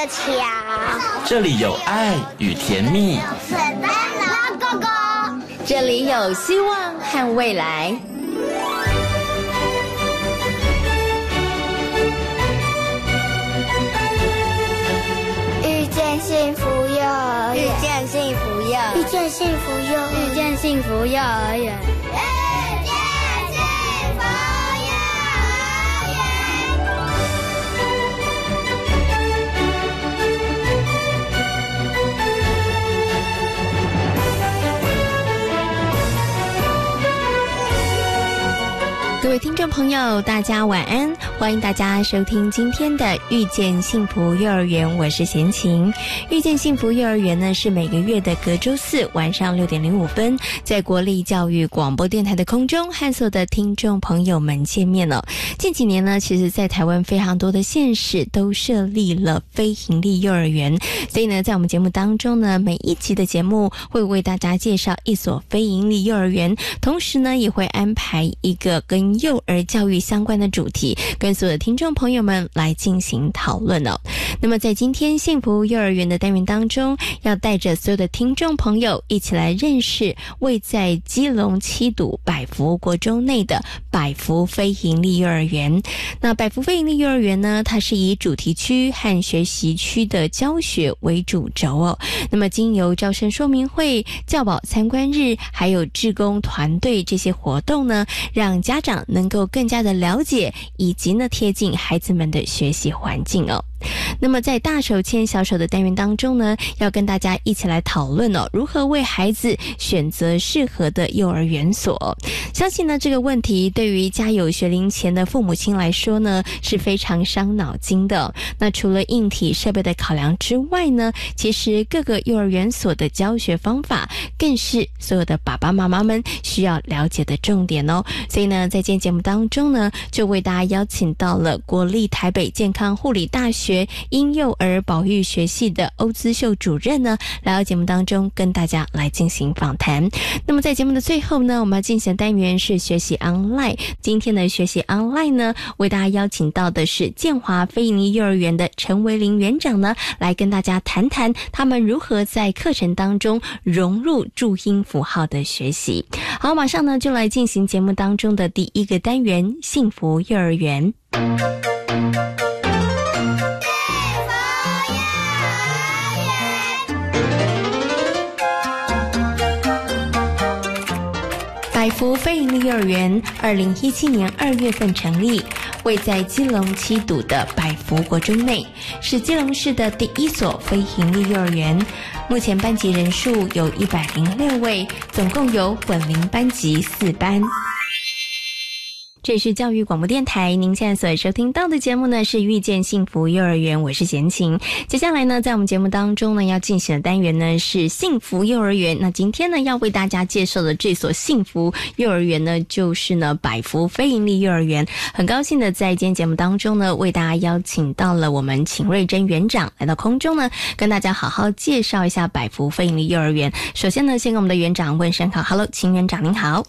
的桥。这里有爱与甜蜜，圣诞老公公。这里有希望和未来。遇见幸福幼儿园，遇见幸福幼儿遇见幸福幼遇见幸福幼儿园。各位听众朋友，大家晚安！欢迎大家收听今天的《遇见幸福幼儿园》，我是贤琴。遇见幸福幼儿园呢，是每个月的隔周四晚上六点零五分，在国立教育广播电台的空中和所有的听众朋友们见面了。近几年呢，其实在台湾非常多的县市都设立了非营利幼儿园，所以呢，在我们节目当中呢，每一集的节目会为大家介绍一所非营利幼儿园，同时呢，也会安排一个跟幼儿教育相关的主题，跟所有的听众朋友们来进行讨论哦。那么在今天幸福幼儿园的单元当中，要带着所有的听众朋友一起来认识位在基隆七堵百福国中内的百福非营利幼儿园。那百福非营利幼儿园呢，它是以主题区和学习区的教学为主轴哦。那么经由招生说明会、教保参观日，还有志工团队这些活动呢，让家长能够更加的了解，以及那贴近孩子们的学习环境哦。那么在大手牵小手的单元当中呢，要跟大家一起来讨论哦，如何为孩子选择适合的幼儿园所。相信呢这个问题对于家有学龄前的父母亲来说呢是非常伤脑筋的。那除了硬体设备的考量之外呢，其实各个幼儿园所的教学方法更是所有的爸爸妈妈们需要了解的重点哦。所以呢，在今天节目当中呢，就为大家邀请到了国立台北健康护理大学。婴幼儿保育学系的欧姿秀主任呢，来到节目当中跟大家来进行访谈。那么在节目的最后呢，我们要进行的单元是学习 online。今天的学习 online 呢，为大家邀请到的是建华非营利幼儿园的陈维林园长呢，来跟大家谈谈他们如何在课程当中融入注音符号的学习。好，马上呢就来进行节目当中的第一个单元——幸福幼儿园。福非营利幼儿园，二零一七年二月份成立，位在基隆七堵的百福国中内，是基隆市的第一所非营利幼儿园。目前班级人数有一百零六位，总共有混龄班级四班。这里是教育广播电台，您现在所收听到的节目呢是《遇见幸福幼儿园》，我是贤琴。接下来呢，在我们节目当中呢，要进行的单元呢是幸福幼儿园。那今天呢，要为大家介绍的这所幸福幼儿园呢，就是呢百福非盈利幼儿园。很高兴的在今天节目当中呢，为大家邀请到了我们秦瑞珍园长来到空中呢，跟大家好好介绍一下百福非盈利幼儿园。首先呢，先跟我们的园长问声好，Hello，秦园长您好，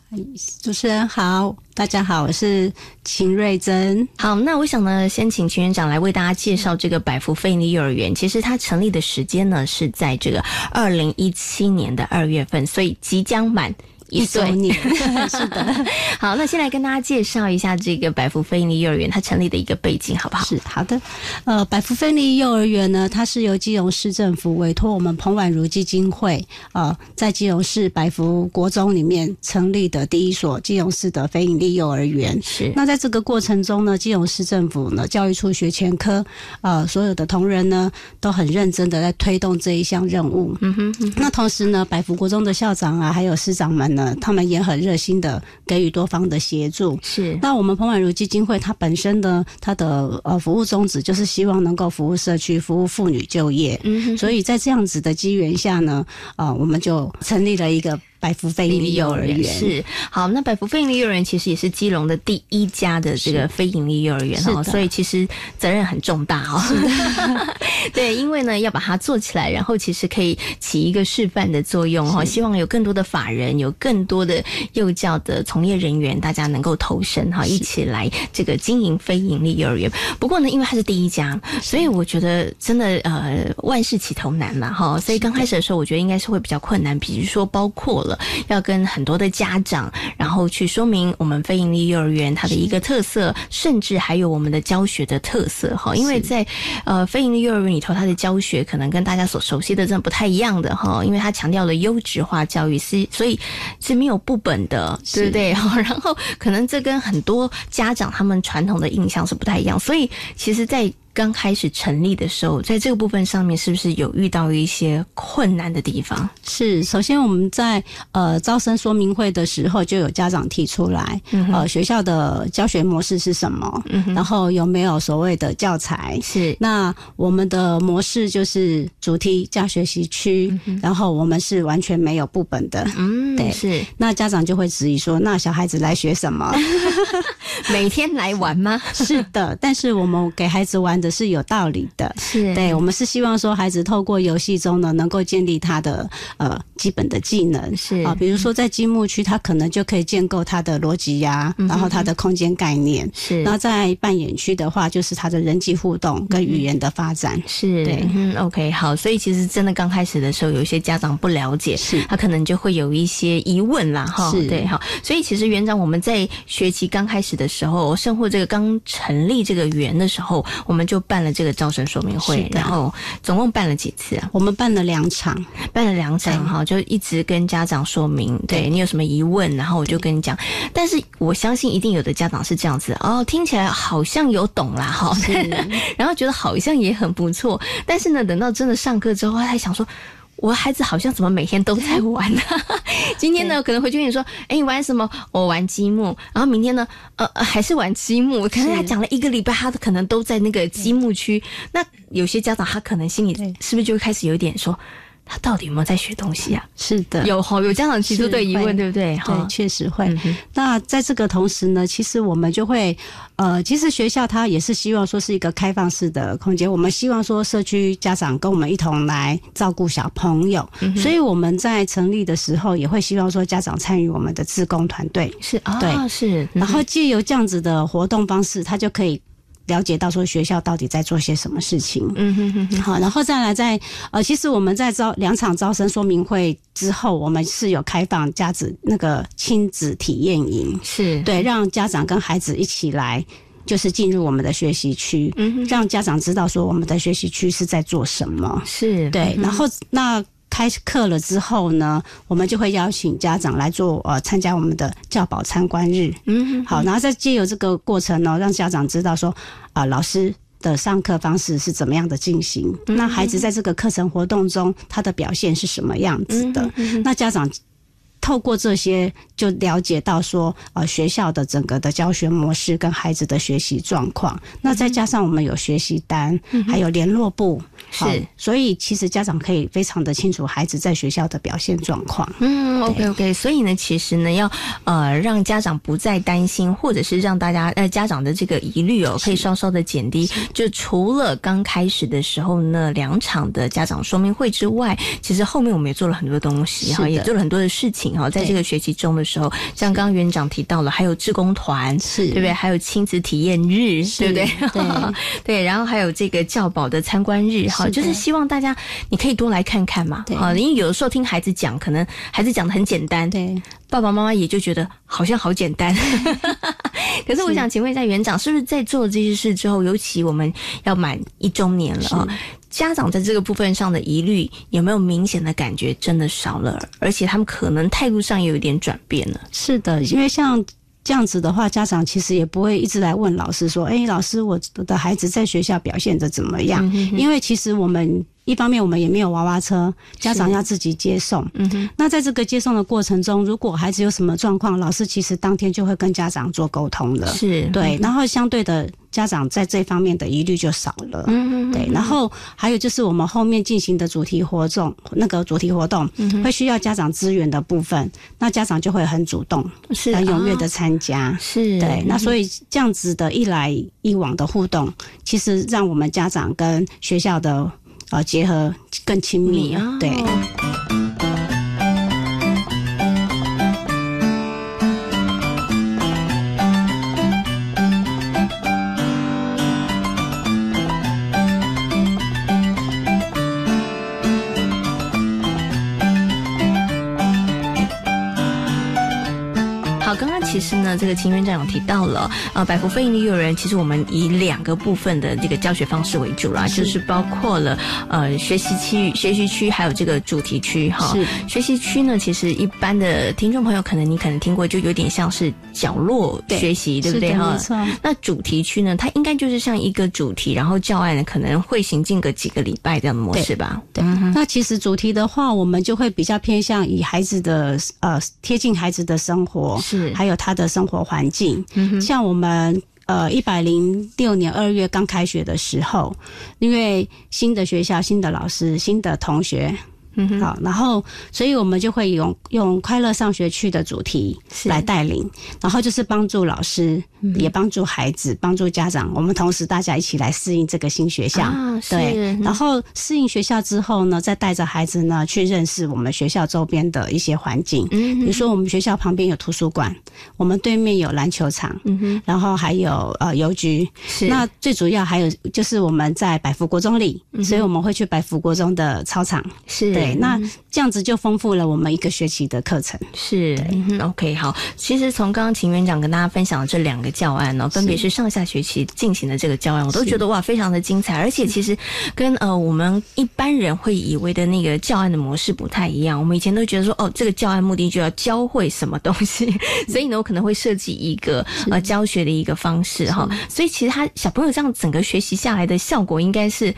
主持人好。大家好，我是秦瑞珍。好，那我想呢，先请秦园长来为大家介绍这个百福费尼幼儿园。其实它成立的时间呢是在这个二零一七年的二月份，所以即将满。一周年 是的，好，那先来跟大家介绍一下这个百福非营利幼儿园它成立的一个背景，好不好？是好的，呃，百福非营利幼儿园呢，它是由基隆市政府委托我们彭婉如基金会，呃，在基隆市百福国中里面成立的第一所基隆市的非营利幼儿园。是，那在这个过程中呢，基隆市政府呢，教育处学前科，呃，所有的同仁呢，都很认真的在推动这一项任务。嗯哼，嗯哼那同时呢，百福国中的校长啊，还有师长们呢。他们也很热心的给予多方的协助。是，那我们彭婉如基金会它本身的它的呃服务宗旨就是希望能够服务社区、服务妇女就业。嗯，所以在这样子的机缘下呢，啊、我们就成立了一个百福非营利幼儿园。是。好，那百福非营利幼儿园其实也是基隆的第一家的这个非营利幼儿园哈，所以其实责任很重大哈。对，因为呢要把它做起来，然后其实可以起一个示范的作用哈，希望有更多的法人，有更多的幼教的从业人员，大家能够投身哈，一起来这个经营非营利幼儿园。不过呢，因为它是第一家，所以我觉得真的呃万事起头难嘛哈，所以刚开始的时候，我觉得应该是会比较困难，比如说包括了要跟很多的家长，然后去说明我们非盈利幼儿园它的一个特色，甚至还有我们的教学的特色哈，因为在呃非盈利幼儿园里头，它的教学可能跟大家所熟悉的真的不太一样的哈，因为它强调了优质化教育，是所以是没有不本的，对不对？然后可能这跟很多家长他们传统的印象是不太一样，所以其实，在刚开始成立的时候，在这个部分上面，是不是有遇到一些困难的地方？是，首先我们在呃招生说明会的时候，就有家长提出来，呃学校的教学模式是什么？然后有没有所谓的教材？是，那我们的模式就是主题加学习区，然后我们是完全没有部本的。嗯，对，是。那家长就会质疑说，那小孩子来学什么？每天来玩吗？是的，但是我们给孩子玩的是有道理的，是。对，我们是希望说孩子透过游戏中呢，能够建立他的呃基本的技能，是。啊，比如说在积木区，他可能就可以建构他的逻辑呀，然后他的空间概念，是。那在扮演区的话，就是他的人际互动跟语言的发展，是。对。嗯，OK，好，所以其实真的刚开始的时候，有一些家长不了解，是，他可能就会有一些疑问啦，哈，对，哈。所以其实园长我们在学期刚开始的时候，生活这个刚成立这个园的时候，我们就办了这个招生说明会，然后总共办了几次啊？我们办了两场，办了两场哈，就一直跟家长说明，对你有什么疑问，然后我就跟你讲。但是我相信一定有的家长是这样子哦，听起来好像有懂啦哈，然后觉得好像也很不错，但是呢，等到真的上课之后，他还想说。我孩子好像怎么每天都在玩呢？今天呢，可能回去跟你说，哎，你玩什么？我玩积木。然后明天呢，呃，还是玩积木。可能他讲了一个礼拜，他可能都在那个积木区。那有些家长他可能心里是不是就开始有点说？他到底有没有在学东西啊？是的，有哈，有家长提出的疑问，对不对？对，确实会。那在这个同时呢，其实我们就会，呃，其实学校它也是希望说是一个开放式的空间。我们希望说社区家长跟我们一同来照顾小朋友，所以我们在成立的时候也会希望说家长参与我们的自工团队。是啊，对，是。然后借由这样子的活动方式，他就可以。了解到说学校到底在做些什么事情，嗯哼哼哼，好，然后再来在呃，其实我们在招两场招生说明会之后，我们是有开放家子那个亲子体验营，是。对，让家长跟孩子一起来，就是进入我们的学习区，嗯，让家长知道说我们的学习区是在做什么，是对，然后那。开课了之后呢，我们就会邀请家长来做呃参加我们的教保参观日。嗯，好，然后再借由这个过程呢，让家长知道说啊老师的上课方式是怎么样的进行，那孩子在这个课程活动中他的表现是什么样子的，那家长。透过这些，就了解到说，呃，学校的整个的教学模式跟孩子的学习状况。那再加上我们有学习单，还有联络部，是，所以其实家长可以非常的清楚孩子在学校的表现状况。嗯，OK OK。所以呢，其实呢，要呃让家长不再担心，或者是让大家呃家长的这个疑虑哦，可以稍稍的减低。就除了刚开始的时候那两场的家长说明会之外，其实后面我们也做了很多东西哈，也做了很多的事情。好，在这个学期中的时候，像刚刚园长提到了，还有志工团，是对不对？还有亲子体验日，对不对？对 对，然后还有这个教保的参观日，哈，就是希望大家你可以多来看看嘛，好，因为有的时候听孩子讲，可能孩子讲的很简单，对，爸爸妈妈也就觉得好像好简单。可是我想请问一下园长，是不是在做这些事之后，尤其我们要满一周年了啊？家长在这个部分上的疑虑有没有明显的感觉真的少了？而且他们可能态度上也有一点转变了。是的，因为像这样子的话，家长其实也不会一直来问老师说：“哎，老师，我的孩子在学校表现的怎么样？”因为其实我们一方面我们也没有娃娃车，家长要自己接送。嗯哼。那在这个接送的过程中，如果孩子有什么状况，老师其实当天就会跟家长做沟通了。是对，然后相对的。家长在这方面的疑虑就少了。嗯对，然后还有就是我们后面进行的主题活动，那个主题活动嗯会需要家长资源的部分，那家长就会很主动、是很踊跃的啊参加。是对，那所以这样子的一来一往的互动，其实让我们家长跟学校的呃结合更亲密。啊对，其实呢，这个秦院长有提到了，呃，百福非营利幼儿园，其实我们以两个部分的这个教学方式为主啦，就是包括了呃学习区、学习区，还有这个主题区哈。是学习区呢，其实一般的听众朋友可能你可能听过，就有点像是角落学习，对不对哈没？错。那主题区呢，它应该就是像一个主题，然后教案呢可能会行进个几个礼拜这样的模式吧？对，那其实主题的话，我们就会比较偏向以孩子的呃贴近孩子的生活，是还有他的生活环境。像我们呃一百零六年二月刚开学的时候，因为新的学校、新的老师、新的同学。嗯哼，好，然后，所以我们就会用用快乐上学去的主题来带领，然后就是帮助老师，也帮助孩子，帮助家长，我们同时大家一起来适应这个新学校。啊对，嗯然后适应学校之后呢，再带着孩子呢去认识我们学校周边的一些环境。嗯比如说，我们学校旁边有图书馆，我们对面有篮球场，嗯哼，然后还有呃邮局。是那最主要还有就是我们在百福国中里，所以我们会去百福国中的操场。是对，那这样子就丰富了我们一个学期的课程。是，，OK，好。其实从刚刚秦园长跟大家分享的这两个教案呢、分别是上下学期进行的这个教案，我都觉得哇，非常的精彩，而且其实跟呃我们一般人会以为的那个教案的模式不太一样。我们以前都觉得说，哦，这个教案目的就要教会什么东西，所以呢，我可能会设计一个呃教学的一个方式哈。所以其实他小朋友这样整个学习下来的效果，应该是。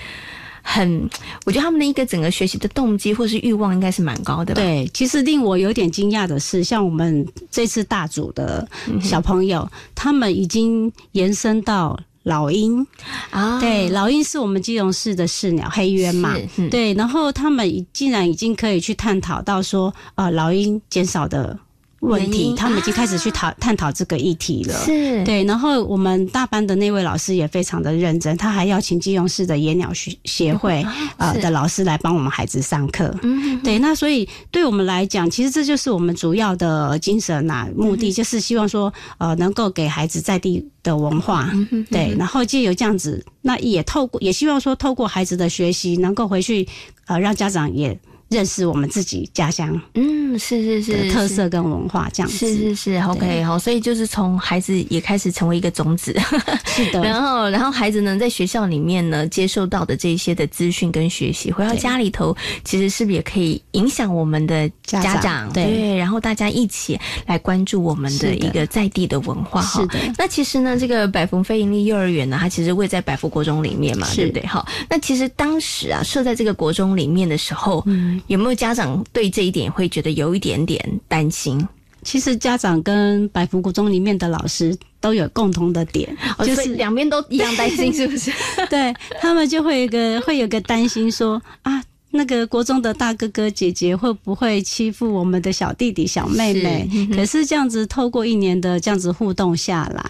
很，我觉得他们的一个整个学习的动机或是欲望应该是蛮高的吧？对，其实令我有点惊讶的是，像我们这次大组的小朋友，他们已经延伸到。老鹰，啊，对，老鹰是我们基隆市的市鸟黑鸢嘛对，然后他们已竟然已经可以去探讨到说，呃，老鹰减少的问题，他们已经开始去讨 探讨这个议题了。是，对，然后我们大班的那位老师也非常的认真，他还邀请基隆市的野鸟学协会呃的老师来帮我们孩子上课。嗯，对，那所以对我们来讲，其实这就是我们主要的精神呐、目嗯的就是希望说，呃，能够给孩子在地的文化，嗯对，然后借由这样子，那也透过，也希望说透过孩子的学习，能够回去，呃，让家长也认识我们自己家乡嗯，是是是特色跟文化，这样子。是是是，OK，好，所以就是从孩子也开始成为一个种子，是的，然后然后孩子呢在学校里面呢接受到的这些的资讯跟学习，回到家里头，其实是不是也可以影响我们的家长？长？对。然后大家一起来关注我们的一个在地的文化哈。是的。那其实呢，这个百福非盈利幼儿园呢，它其实位在百福国中里面嘛，是。对不对？好，那其实当时啊设在这个国中里面的时候，嗯有没有家长对这一点会觉得有一点点担心？其实家长跟百福国中里面的老师都有共同的点，哦，就是两边都一 样担心，是不是？对他们就会有一个会有个担心说啊。那个国中的大哥哥姐姐会不会欺负我们的小弟弟小妹妹？是嗯可是这样子透过一年的这样子互动下来，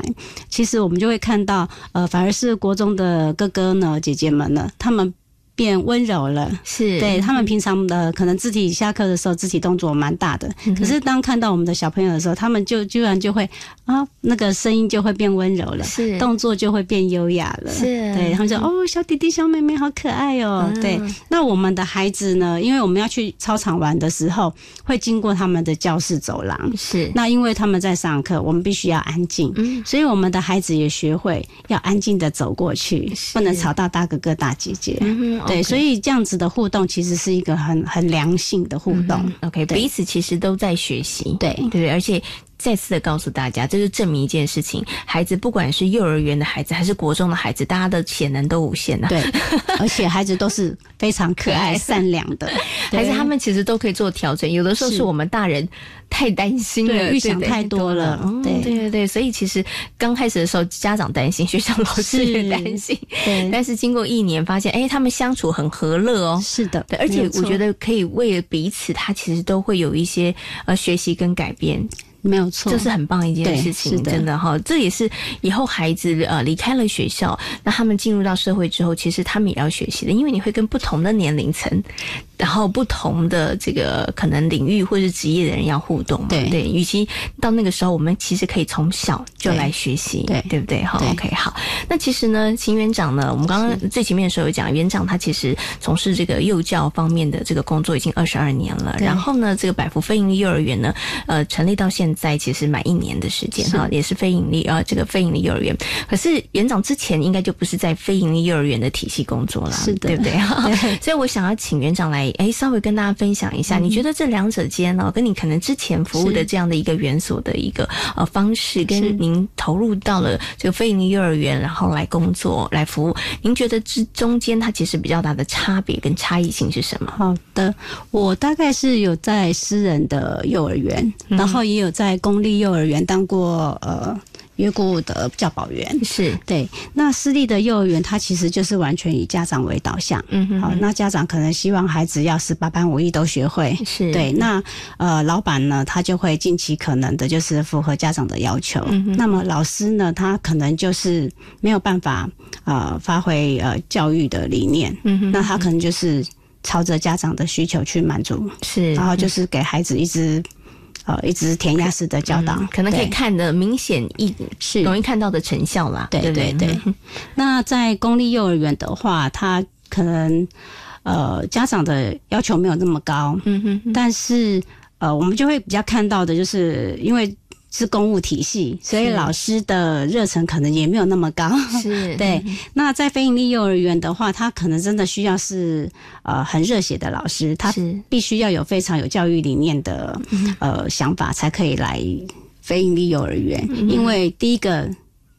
其实我们就会看到，呃，反而是国中的哥哥呢、姐姐们呢，他们变温柔了。是对他们平常的可能肢体下课的时候肢体动作蛮大的，嗯可是当看到我们的小朋友的时候，他们就居然就会啊，那个声音就会变温柔了，是动作就会变优雅了。是对他们说哦，小弟弟小妹妹好可爱哦。嗯对，那我们的孩子呢，因为我们要去操场玩的时候，会经过他们的教室走廊。是那因为他们在上课，我们必须要安静，嗯所以我们的孩子也学会要安静的走过去，是不能吵到大哥哥大姐姐。对，所以这样子的互动其实是一个很很良性的互动。嗯 OK，彼此其实都在学习，对对？而且再次的告诉大家，这是证明一件事情：孩子不管是幼儿园的孩子还是国中的孩子，大家的潜能都无限呐、对，而且孩子都是非常可爱、善良的，孩子他们其实都可以做调整，有的时候是是。我们大人太担心了，预想太多了嗯对。对对对，所以其实刚开始的时候，家长担心，学校老师也担心，对。但是经过一年，发现哎，他们相处很和乐哦。是的，对，而且我觉得可以为了彼此，他其实都会有一些呃学习跟改变，没有错，这是很棒一件事情，的真的哈。这也是以后孩子呃离开了学校，那他们进入到社会之后，其实他们也要学习的，因为你会跟不同的年龄层，然后不同的这个可能领域或是职业的人要互动嘛。对对，与其到那个时候，我们其实可以从小就来学习，对对不对？好对，OK，好。那其实呢，秦园长呢，我们刚刚最前面的时候有讲，园长他其实从事这个幼教方面的这个工作已经二十二年了。对然后呢，这个百福非营利幼儿园呢，呃，成立到现在其实满一年的时间哈，也是非盈利啊、呃，这个非盈利幼儿园。可是园长之前应该就不是在非盈利幼儿园的体系工作啦，是的对不 对？所以我想要请园长来，哎，稍微跟大家分享一下，嗯。你觉得这两者间呢，跟你可能之前服务的这样的一个园所的一个呃方式，跟您投入到了这个非营利幼儿园，然后来工作来服务，您觉得之中间它其实比较大的差别跟差异性是什么？好的，我大概是有在私人的幼儿园，嗯。然后也有在公立幼儿园当过呃约顾的教保员。是，对，那私立的幼儿园，它其实就是完全以家长为导向。嗯哼好，那家长可能希望孩子要十八般武艺都学会。是对，那呃，老板呢，他就会尽其可能的，就是符合家长的要求。嗯那么老师呢，他可能就是没有办法呃发挥呃教育的理念。嗯哼那他可能就是朝着家长的需求去满足，是，然后就是给孩子一直呃一直填鸭式的教导，嗯可能可以看的明显一是。容易看到的成效啦，对对对？那在公立幼儿园的话，他可能呃家长的要求没有那么高，嗯哼哼，但是呃我们就会比较看到的就是因为。是公务体系，所以老师的热忱可能也没有那么高。是，对，那在非营利幼儿园的话，他可能真的需要是呃很热血的老师，他是。必须要有非常有教育理念的呃想法，才可以来非营利幼儿园。因为第一个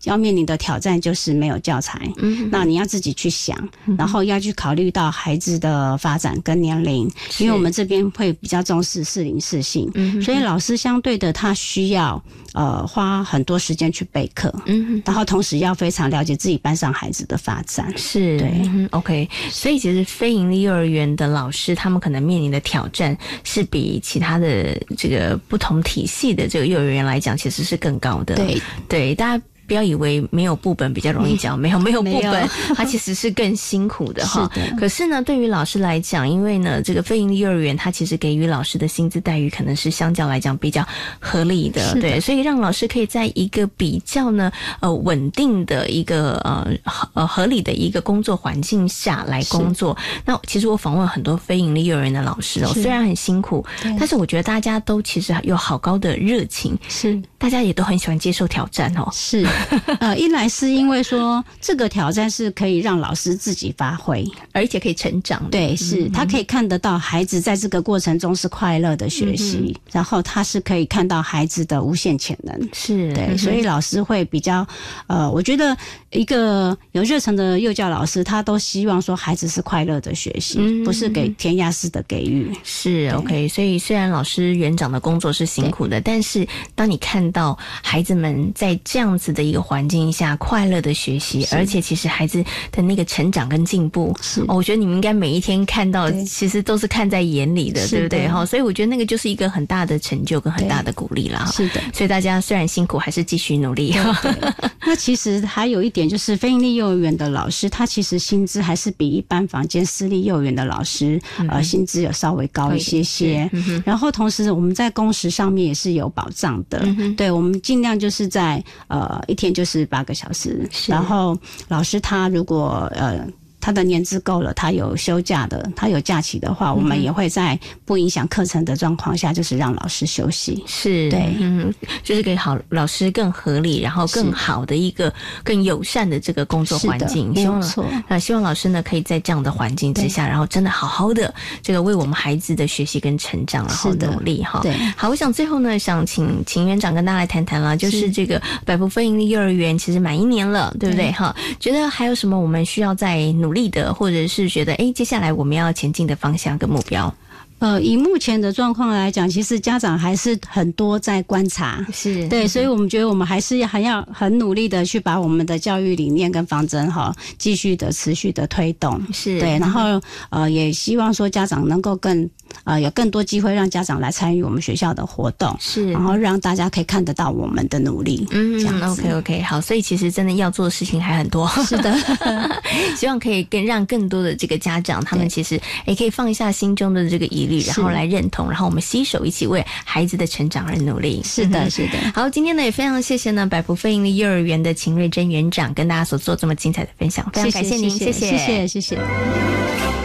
要面临的挑战就是没有教材，嗯那你要自己去想，然后要去考虑到孩子的发展跟年龄，因为我们这边会比较重视适龄适性，嗯所以老师相对的他需要呃花很多时间去备课，嗯哼。然后同时要非常了解自己班上孩子的发展。是，对嗯，OK。所以其实非盈利幼儿园的老师，他们可能面临的挑战是比其他的这个不同体系的这个幼儿园来讲，其实是更高的。对对，大家。不要以为没有部本比较容易教，没有没有部本，它其实是更辛苦的哈。是可是呢，对于老师来讲，因为呢，这个非营利幼儿园它其实给予老师的薪资待遇可能是相较来讲比较合理的，的。对，所以让老师可以在一个比较呢呃稳定的一个呃合呃合理的一个工作环境下来工作。那其实我访问很多非营利幼儿园的老师哦，虽然很辛苦，但是我觉得大家都其实有好高的热情，是。大家也都很喜欢接受挑战哦。是，呃，一来是因为说这个挑战是可以让老师自己发挥，而且可以成长。对，是他可以看得到孩子在这个过程中是快乐的学习，然后他是可以看到孩子的无限潜能。是，对，嗯所以老师会比较，呃，我觉得一个有热忱的幼教老师，他都希望说孩子是快乐的学习，嗯不是给填鸭式的给予。是 OK，所以虽然老师园长的工作是辛苦的，但是当你看到孩子们在这样子的一个环境下快乐的学习，而且其实孩子的那个成长跟进步，是哦，我觉得你们应该每一天看到，其实都是看在眼里的，对不对？哈，所以我觉得那个就是一个很大的成就跟很大的鼓励啦。哈是的。所以大家虽然辛苦，还是继续努力。那其实还有一点就是，非营利幼儿园的老师，他其实薪资还是比一般房间私立幼儿园的老师，呃，薪资有稍微高一些些。然后同时我们在工时上面也是有保障的，对我们尽量就是在呃一天就是八个小时，然后老师他如果呃。他的年资够了，他有休假的，他有假期的话，我们也会在不影响课程的状况下，就是让老师休息。是对嗯，就是给好老师更合理，然后更好的一个更友善的这个工作环境。没错呃，希望老师呢可以在这样的环境之下，然后真的好好的这个为我们孩子的学习跟成长，然后努力哈。对好，我想最后呢，想请秦园长跟大家来谈谈了，就是这个百福非营利幼儿园其实满一年了，对不对？哈，觉得还有什么我们需要再努力的，或者是觉得哎，接下来我们要前进的方向跟目标。呃，以目前的状况来讲，其实家长还是很多在观察。是对，所以我们觉得我们还是还要很努力的去把我们的教育理念跟方针哈，继续的持续的推动。是对，然后呃，也希望说家长能够更呃有更多机会让家长来参与我们学校的活动，是然后让大家可以看得到我们的努力。嗯这样，OK OK，好，所以其实真的要做的事情还很多。是的，希望可以更让更多的这个家长，他们其实也可以放下心中的这个疑虑，是然后来认同，然后我们携手一起为孩子的成长而努力。是的，是的。好，今天呢也非常谢谢呢百福非营利幼儿园的秦瑞珍园长跟大家所做这么精彩的分享，非常感谢您，谢谢，谢谢，谢谢。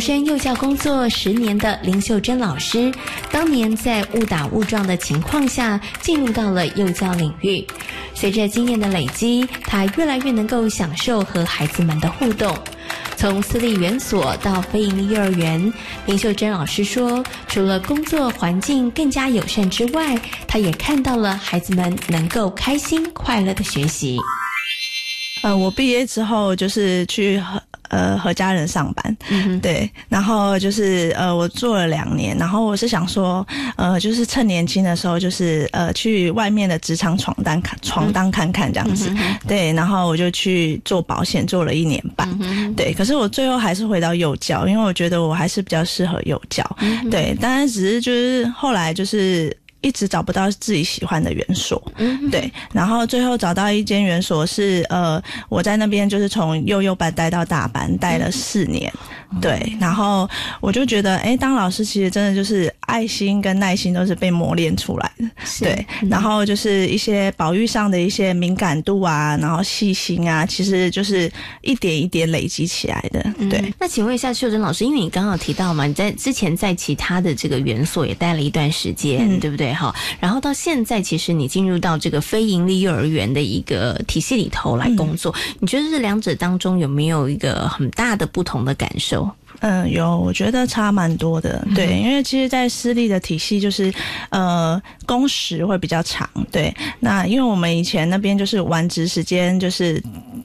身幼教工作十年的林秀珍老师，当年在误打误撞的情况下进入到了幼教领域。随着经验的累积，她越来越能够享受和孩子们的互动。从私立园所到非营利幼儿园，林秀珍老师说，除了工作环境更加友善之外，她也看到了孩子们能够开心快乐的学习。呃，我毕业之后就是去呃和家人上班，嗯对，然后就是呃我做了两年，然后我是想说，呃，就是趁年轻的时候，就是呃去外面的职场闯荡看闯荡看看这样子，对，然后我就去做保险，做了一年半，对，可是我最后还是回到幼教，因为我觉得我还是比较适合幼教，对，当然只是就是后来就是。一直找不到自己喜欢的园所，对，然后最后找到一间园所是呃，我在那边就是从幼幼班待到大班，待了四年，对，然后我就觉得，哎，当老师其实真的就是爱心跟耐心都是被磨练出来的，对，然后就是一些保育上的一些敏感度啊，然后细心啊，其实就是一点一点累积起来的，对。那请问一下秀珍老师，因为你刚刚有提到嘛，你在之前在其他的这个园所也待了一段时间，嗯。对不对？哈，然后到现在，其实你进入到这个非盈利幼儿园的一个体系里头来工作，你觉得这两者当中有没有一个很大的不同的感受？嗯，有，我觉得差蛮多的，对，因为其实，在私立的体系，就是呃，工时会比较长，对。那因为我们以前那边就是晚职时间就是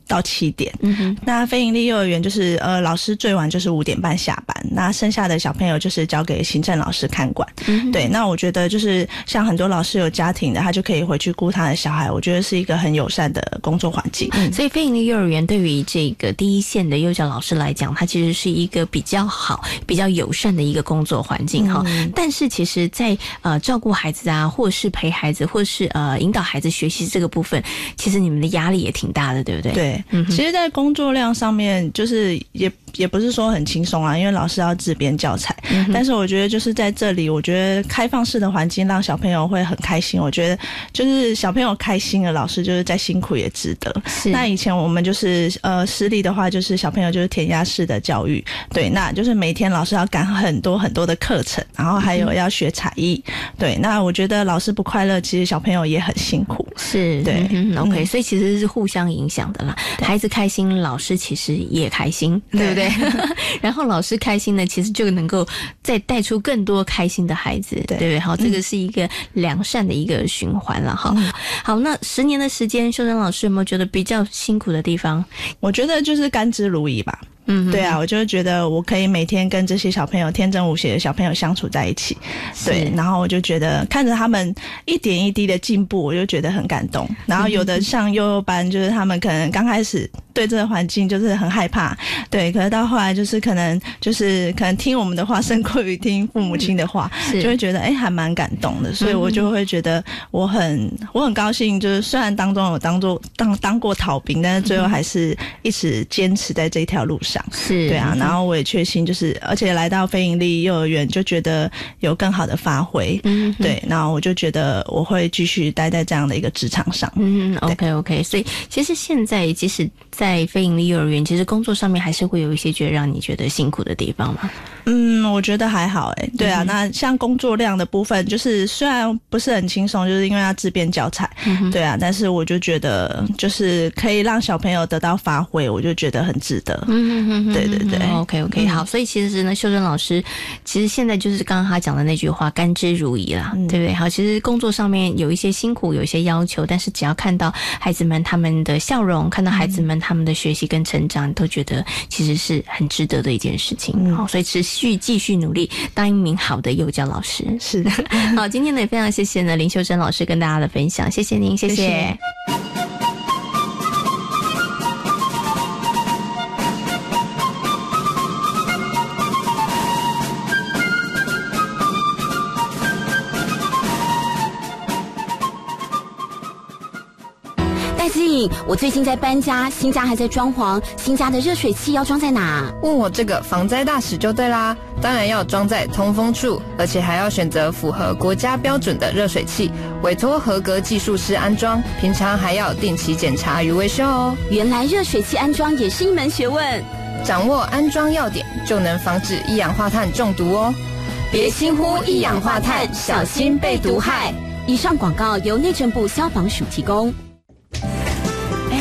到七点，嗯哼，那非营利幼儿园就是呃，老师最晚就是五点半下班，那剩下的小朋友就是交给行政老师看管，嗯对。那我觉得就是像很多老师有家庭的，他就可以回去顾他的小孩，我觉得是一个很友善的工作环境。所以非营利幼儿园对于这个第一线的幼教老师来讲，它其实是一个比较好、比较友善的一个工作环境哈。但是其实在，呃照顾孩子啊，或是陪孩子，或是呃引导孩子学习这个部分，其实你们的压力也挺大的，对不对？，对，其实，在工作量上面，就是也也不是说很轻松啊，因为老师要自编教材。但是我觉得，就是在这里，我觉得开放式的环境让小朋友会很开心。我觉得，就是小朋友开心了，老师就是再辛苦也值得。是那以前我们就是呃私立的话，就是小朋友就是填鸭式的教育，对，那就是每天老师要赶很多很多的课程，然后还有要学才艺，对。那我觉得老师不快乐，其实小朋友也很辛苦。是，对嗯，OK，、嗯所以其实是互相影响的啦。孩子开心，老师其实也开心，对不对？然后老师开心呢，其实就能够再带出更多开心的孩子，对不对？好，这个是一个良善的一个循环了哈。好，那十年的时间，秀珍老师有没有觉得比较辛苦的地方？我觉得就是甘之如饴吧。嗯，对啊，我就是觉得我可以每天跟这些小朋友天真无邪的小朋友相处在一起，对，然后我就觉得看着他们一点一滴的进步，我就觉得很感动。然后有的像幼幼班，就是他们可能刚开始对这个环境就是很害怕，对，可是到后来就是可能就是可能听我们的话胜过于听父母亲的话，就会觉得哎还蛮感动的，所以我就会觉得我很我很高兴，就是虽然当中有当做当当过逃兵，但是最后还是一直坚持在这条路上。是对啊，然后我也确信，就是而且来到非盈利幼儿园，就觉得有更好的发挥。嗯，对，然后我就觉得我会继续待在这样的一个职场上。嗯，OK OK。所以其实现在即使在非盈利幼儿园，其实工作上面还是会有一些觉得让你觉得辛苦的地方吗？嗯，我觉得还好哎。对啊，那像工作量的部分，就是虽然不是很轻松，就是因为要自编教材。对啊，但是我就觉得就是可以让小朋友得到发挥，我就觉得很值得。嗯。对对对，OK OK，好，所以其实呢，秀珍老师其实现在就是刚刚他讲的那句话，甘之如饴啦，对不对？好，其实工作上面有一些辛苦，有一些要求，但是只要看到孩子们他们的笑容，看到孩子们他们的学习跟成长，都觉得其实是很值得的一件事情。好，所以持续继续努力，当一名好的幼教老师。是的，好，今天呢也非常谢谢呢林秀珍老师跟大家的分享，谢谢您，谢谢。我最近在搬家，新家还在装潢，新家的热水器要装在哪？问我这个防灾大使就对啦，当然要装在通风处，而且还要选择符合国家标准的热水器，委托合格技术师安装，平常还要定期检查与维修哦。原来热水器安装也是一门学问，掌握安装要点，就能防止一氧化碳中毒哦。别轻忽一氧化碳，小心被毒害。以上广告由内政部消防署提供。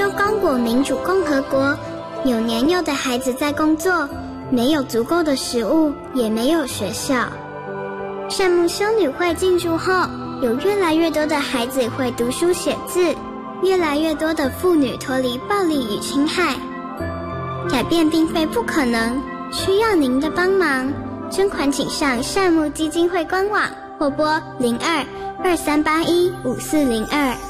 在非洲刚果民主共和国，有年幼的孩子在工作，没有足够的食物，也没有学校。善牧修女会进驻后，有越来越多的孩子会读书写字，越来越多的妇女脱离暴力与侵害。改变并非不可能，需要您的帮忙。捐款请上善牧基金会官网或拨零二二三八一五四零二。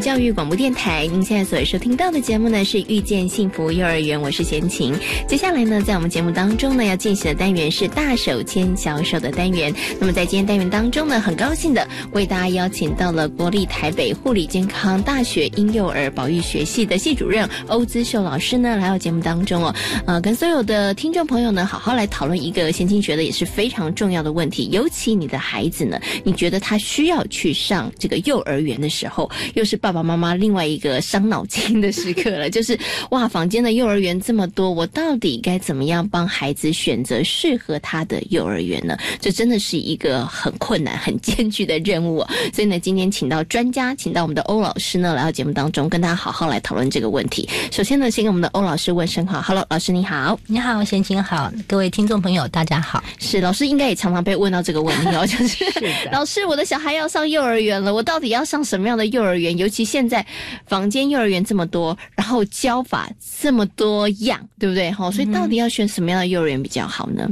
教育广播电台，您现在所收听到的节目呢是遇见幸福幼儿园，我是贤琴。接下来呢，在我们节目当中呢，要进行的单元是大手牵小手的单元。那么在今天单元当中呢，很高兴的为大家邀请到了国立台北护理健康大学婴幼儿保育学系的系主任欧姿秀老师呢，来到节目当中哦，呃，跟所有的听众朋友呢，好好来讨论一个贤琴觉得也是非常重要的问题。尤其你的孩子呢，你觉得他需要去上这个幼儿园的时候，又是爸爸妈妈另外一个伤脑筋的时刻了，就是哇，房间的幼儿园这么多，我到底该怎么样帮孩子选择适合他的幼儿园呢？这真的是一个很困难、很艰巨的任务。所以呢，今天请到专家，请到我们的欧老师呢，来到节目当中，跟大家好好来讨论这个问题。首先呢，先跟我们的欧老师问声好，Hello，老师你好，你好，贤琴好，各位听众朋友大家好。是老师应该也常常被问到这个问题哦，就是 老师，我的小孩要上幼儿园了，我到底要上什么样的幼儿园？尤其现在房间幼儿园这么多，然后教法这么多样，对不对？哈，所以到底要选什么样的幼儿园比较好呢？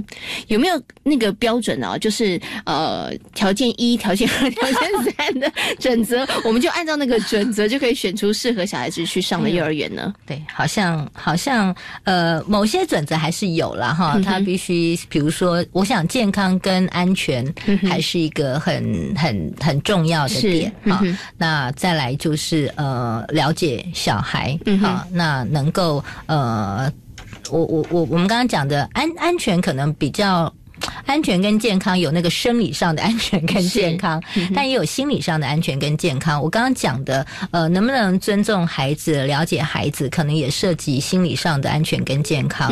有没有那个标准啊？就是呃，条件一、条件二、条件三的准则，我们就按照那个准则就可以选出适合小孩子去上的幼儿园呢？对，好像好像呃，某些准则还是有了哈，他必须，比如说，我想健康跟安全还是一个很很很重要的点哈。那再来就是呃，了解小孩啊，那能够呃，我我我我们刚刚讲的安安全可能比较。安全跟健康有那个生理上的安全跟健康，但也有心理上的安全跟健康。我刚刚讲的，呃，能不能尊重孩子、了解孩子，可能也涉及心理上的安全跟健康。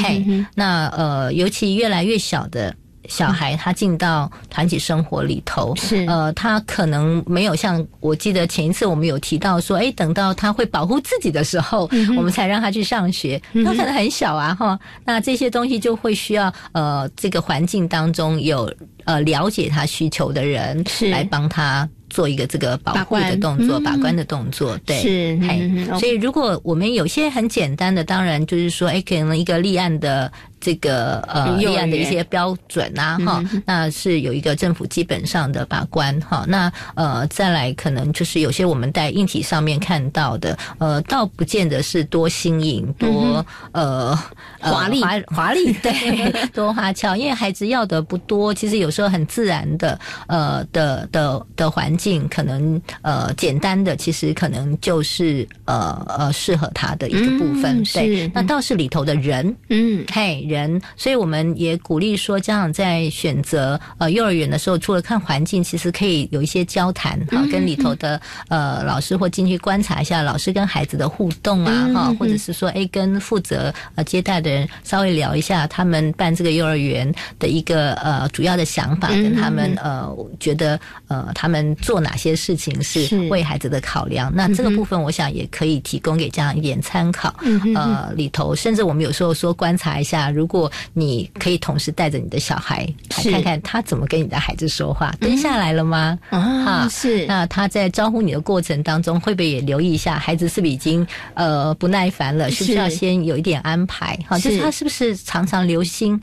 嘿，那呃，尤其越来越小的。小孩他进到团体生活里头，是。呃，他可能没有像我记得前一次我们有提到说，哎，等到他会保护自己的时候，我们才让他去上学。他可能很小啊，哈，那这些东西就会需要呃，这个环境当中有呃了解他需求的人是。来帮他。做一个这个保护的动作，把关的动作，对，是，所以如果我们有些很简单的，当然就是说，哎，可能一个立案的这个呃立案的一些标准啊，哈，那是有一个政府基本上的把关哈。那呃，再来可能就是有些我们在硬体上面看到的，呃，倒不见得是多新颖、多呃华丽、华丽，对，多花俏，因为孩子要的不多，其实有时候很自然的，呃的的的环。境可能呃简单的，其实可能就是呃呃适合他的一个部分。对，那倒是里头的人，嗯，嘿人，所以我们也鼓励说，家长在选择呃幼儿园的时候，除了看环境，其实可以有一些交谈哈，跟里头的呃老师或进去观察一下老师跟孩子的互动啊哈，或者是说哎跟负责呃接待的人稍微聊一下他们办这个幼儿园的一个呃主要的想法，跟他们呃觉得呃他们。做哪些事情是为孩子的考量？那这个部分，我想也可以提供给家长一点参考。呃，里头甚至我们有时候说观察一下，如果你可以同时带着你的小孩，来看看他怎么跟你的孩子说话，蹲下来了吗？啊，是。那他在招呼你的过程当中，会不会也留意一下孩子是不是已经呃不耐烦了？是不是要先有一点安排？哈，就是他是不是常常留心？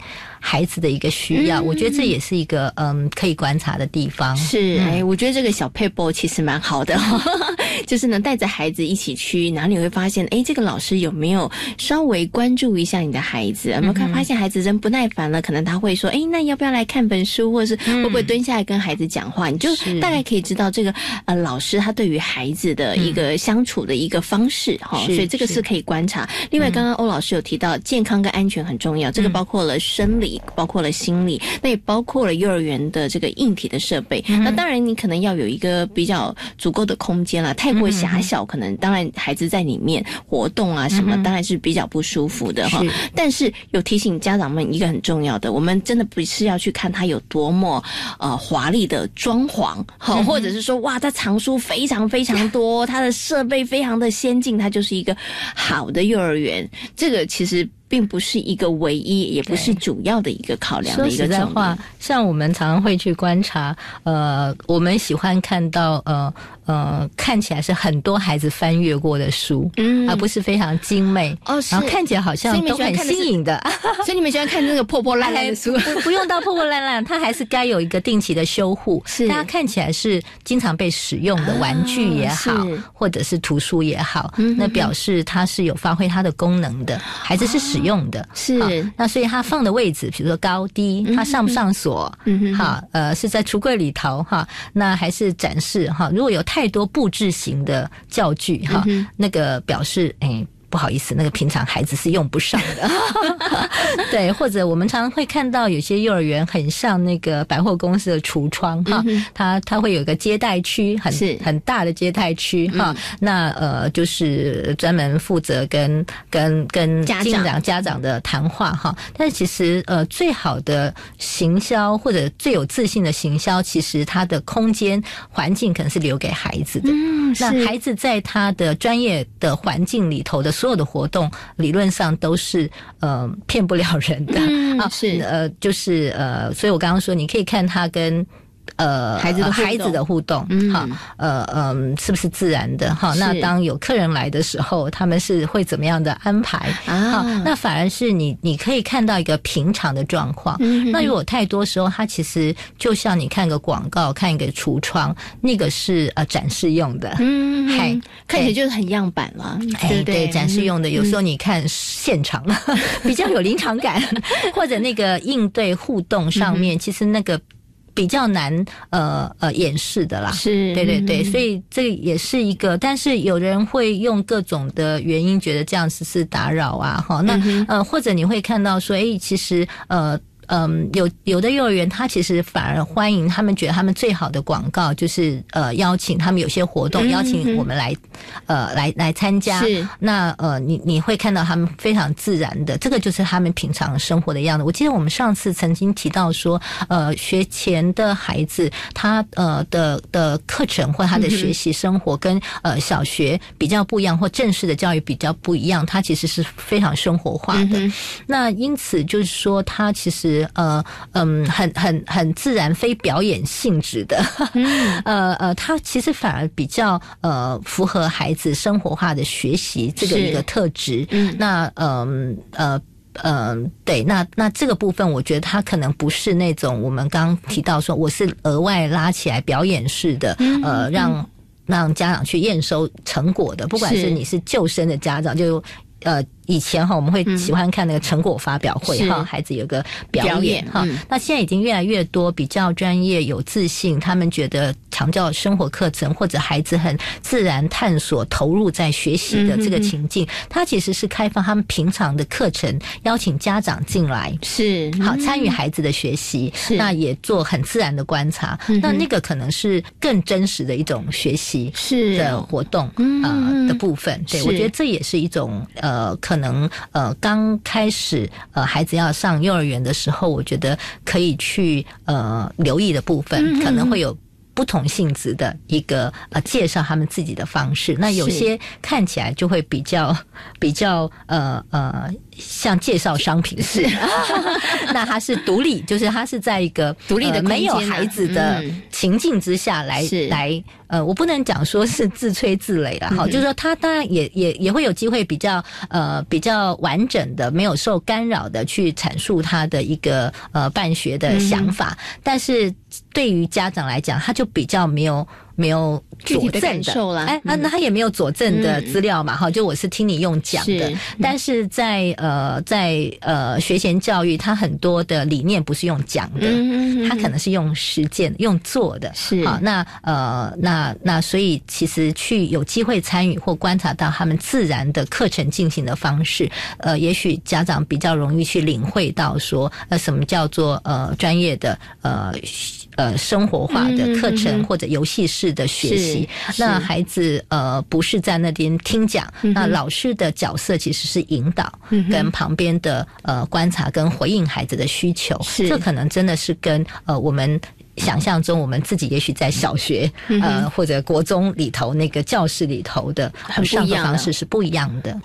孩子的一个需要，我觉得这也是一个嗯可以观察的地方。是，哎，我觉得这个小配波其实蛮好的，就是呢带着孩子一起去，然后你会发现，哎，这个老师有没有稍微关注一下你的孩子？有没有看发现孩子人不耐烦了？可能他会说，哎，那要不要来看本书，或者是会不会蹲下来跟孩子讲话？你就大概可以知道这个呃老师他对于孩子的一个相处的一个方式哈。所以这个是可以观察。另外，刚刚欧老师有提到健康跟安全很重要，这个包括了生理。包括了心理，那也包括了幼儿园的这个硬体的设备。那当然，你可能要有一个比较足够的空间了。太过狭小，可能当然孩子在里面活动啊什么，当然是比较不舒服的哈。但是有提醒家长们一个很重要的，我们真的不是要去看它有多么呃华丽的装潢，好，或者是说哇，它藏书非常非常多，它的设备非常的先进，它就是一个好的幼儿园。这个其实。并不是一个唯一，也不是主要的一个考量的一个重点。像我们常常会去观察，呃，我们喜欢看到，呃呃，看起来是很多孩子翻阅过的书，嗯，而不是非常精美哦，然后看起来好像都很新颖的。所以你们喜欢看那个破破烂烂的书？不不用到破破烂烂，它还是该有一个定期的修护。是，大家看起来是经常被使用的玩具也好，或者是图书也好，那表示它是有发挥它的功能的，孩子是。使用的是那，所以它放的位置，比如说高低，它上不上锁，嗯好，呃，是在橱柜里头哈，那还是展示哈？如果有太多布置型的教具哈，那个表示哎。不好意思，那个平常孩子是用不上的。对，或者我们常常会看到有些幼儿园很像那个百货公司的橱窗哈，它它会有一个接待区，很很大的接待区哈。那呃，就是专门负责跟跟跟家长家长的谈话哈。但是其实呃，最好的行销或者最有自信的行销，其实它的空间环境可能是留给孩子的。嗯，那孩子在他的专业的环境里头的。所有的活动理论上都是呃骗不了人的。啊，是。呃就是呃，所以我刚刚说你可以看他跟呃，孩子的孩子的互动，嗯。哈，呃嗯，是不是自然的哈？那当有客人来的时候，他们是会怎么样的安排？啊。那反而是你你可以看到一个平常的状况。嗯那如果太多时候，它其实就像你看个广告，看一个橱窗，那个是呃展示用的，嗯，嗨看起来就是很样板了，哎，对不对？展示用的，有时候嗯你看现场 比较有临场感，或者那个应对互动上嗯面，其实那个。比较难，呃呃，掩饰的啦，是对对对，嗯所以这也是一个，但是有人会用各种的原因觉得这样子是打扰啊，哈，那、嗯呃，或者你会看到说，哎，其实呃。嗯，有有的幼儿园，他其实反而欢迎他们，觉得他们最好的广告就是呃邀请他们有些活动，嗯邀请我们来呃来来参加。是那呃你你会看到他们非常自然的，这个就是他们平常生活的样子。我记得我们上次曾经提到说，呃学前的孩子他呃的的课程或他的学习生活跟呃小学比较不一样，或正式的教育比较不一样，他其实是非常生活化的。嗯那因此就是说，他其实呃嗯很很很自然，非表演性质的，呃呃，它其实反而比较呃符合孩子生活化的学习这个一个特质。嗯那嗯呃。嗯，对，那那这个部分，我觉得他可能不是那种我们刚刚提到说，我是额外拉起来表演式的，嗯呃，让让家长去验收成果的，不管是是你是救生的家长，就呃以前哈我们会喜欢看那个成果发表会是。哈，孩子有个表表演哈演嗯，那现在已经越来越多比较专业、有自信，他们觉得强调生活课程或者孩子很自然探索、投入在学习的这个情境，他其实是开放他们平常的课程，邀请家长进来。是好，参与孩子的学习，是。那也做很自然的观察，那那个可能是更真实的一种学习是的活动啊呃的部分。对我觉得这也是一种呃，可能呃刚开始呃孩子要上幼儿园的时候，我觉得可以去呃留意的部分，可能会有。不同性质的一个呃介绍他们自己的方式，那有些看起来就会比较 比较呃呃像介绍商品。似的，那他是独立，就是他是在一个独立的呃没有孩子的嗯。情境之下来是。来呃，我不能讲说是自吹自擂了哈，嗯就是说他当然也也也会有机会比较呃比较完整的，没有受干扰的去阐述他的一个呃办学的想法，嗯但是对于家长来讲，他就比较没有。没有佐证感受啦。哎，那嗯。那他也没有佐证的嗯资料嘛，哈、就我是听你用讲的。是，但是在呃在呃学前教育，他很多的理念不是用讲的，嗯它可能是用实践、用做的。是。好，那呃，那那所以其实去有机会参与或观察到他们自然的课程进行的方式，呃，也许家长比较容易去领会到说，呃，什么叫做呃专业的呃呃生活化的课程嗯或者游戏式的学习。是那孩子呃不是在那边听讲，嗯那老师的角色其实是引导跟旁边的呃观察跟回应孩子的需求。是这可能真的是跟呃我们。想象中，我们自己也许在小学、嗯呃或者国中里头那个教室里头的上课方式是不一样的。